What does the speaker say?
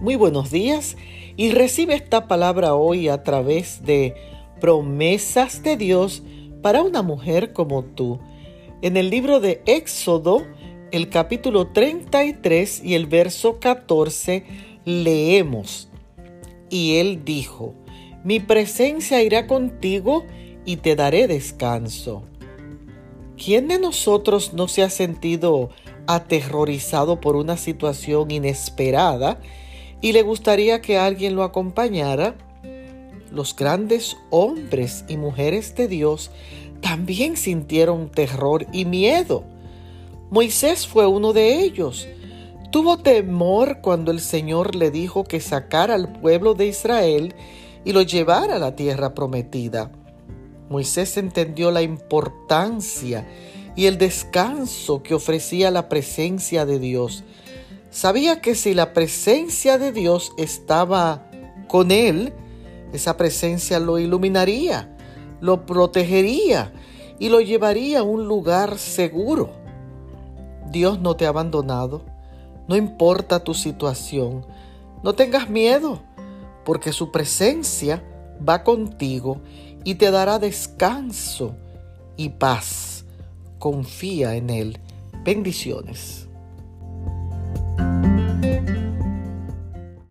Muy buenos días y recibe esta palabra hoy a través de promesas de Dios para una mujer como tú. En el libro de Éxodo, el capítulo 33 y el verso 14, leemos, y él dijo, mi presencia irá contigo y te daré descanso. ¿Quién de nosotros no se ha sentido aterrorizado por una situación inesperada y le gustaría que alguien lo acompañara, los grandes hombres y mujeres de Dios también sintieron terror y miedo. Moisés fue uno de ellos. Tuvo temor cuando el Señor le dijo que sacara al pueblo de Israel y lo llevara a la tierra prometida. Moisés entendió la importancia y el descanso que ofrecía la presencia de Dios Sabía que si la presencia de Dios estaba con él, esa presencia lo iluminaría, lo protegería y lo llevaría a un lugar seguro. Dios no te ha abandonado, no importa tu situación, no tengas miedo, porque su presencia va contigo y te dará descanso y paz. Confía en Él. Bendiciones.